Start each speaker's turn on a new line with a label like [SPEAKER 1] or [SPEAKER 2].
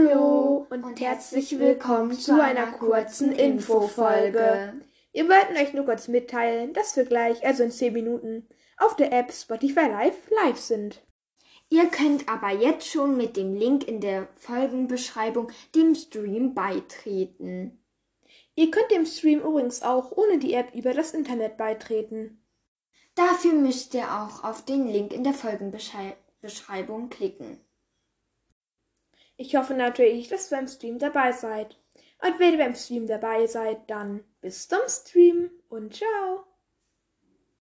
[SPEAKER 1] Hallo und herzlich willkommen zu einer kurzen Infofolge. Wir wollten euch nur kurz mitteilen, dass wir gleich, also in 10 Minuten, auf der App Spotify Live live sind.
[SPEAKER 2] Ihr könnt aber jetzt schon mit dem Link in der Folgenbeschreibung dem Stream beitreten.
[SPEAKER 1] Ihr könnt dem Stream übrigens auch ohne die App über das Internet beitreten.
[SPEAKER 2] Dafür müsst ihr auch auf den Link in der Folgenbeschreibung klicken.
[SPEAKER 1] Ich hoffe natürlich, dass ihr beim Stream dabei seid. Und wenn ihr beim Stream dabei seid, dann bis zum Stream und ciao.